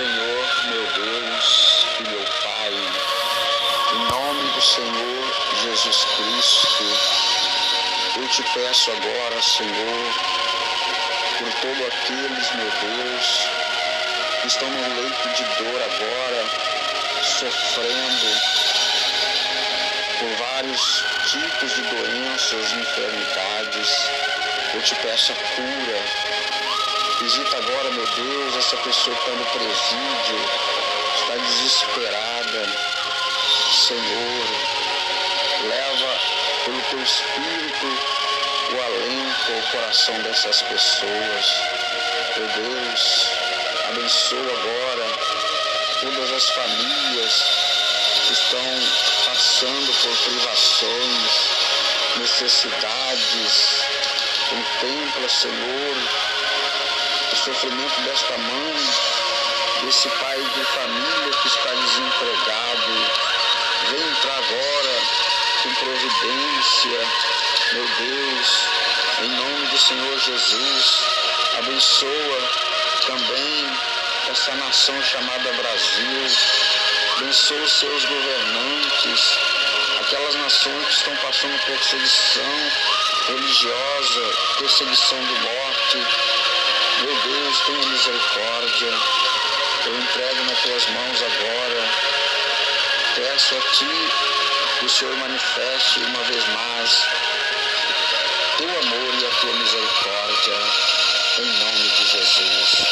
Senhor, meu Deus e meu Pai, em nome do Senhor Jesus Cristo, eu te peço agora, Senhor, por todos aqueles, meu Deus, que estão no leito de dor agora, sofrendo por vários tipos de doenças, enfermidades. Eu te peço a cura Visita agora, meu Deus, essa pessoa que está no presídio, está desesperada. Senhor, leva pelo teu espírito o alento ao coração dessas pessoas. Meu Deus, abençoa agora todas as famílias que estão passando por privações, necessidades. Contempla, Senhor, sofrimento desta mãe, desse pai de família que está desempregado. Vem entrar agora com providência, meu Deus, em nome do Senhor Jesus. Abençoa também essa nação chamada Brasil. Abençoa os seus governantes, aquelas nações que estão passando perseguição religiosa, perseguição de morte meu Deus, tenha misericórdia. Eu entrego nas tuas mãos agora. Peço a ti que o Senhor manifeste uma vez mais teu amor e a tua misericórdia.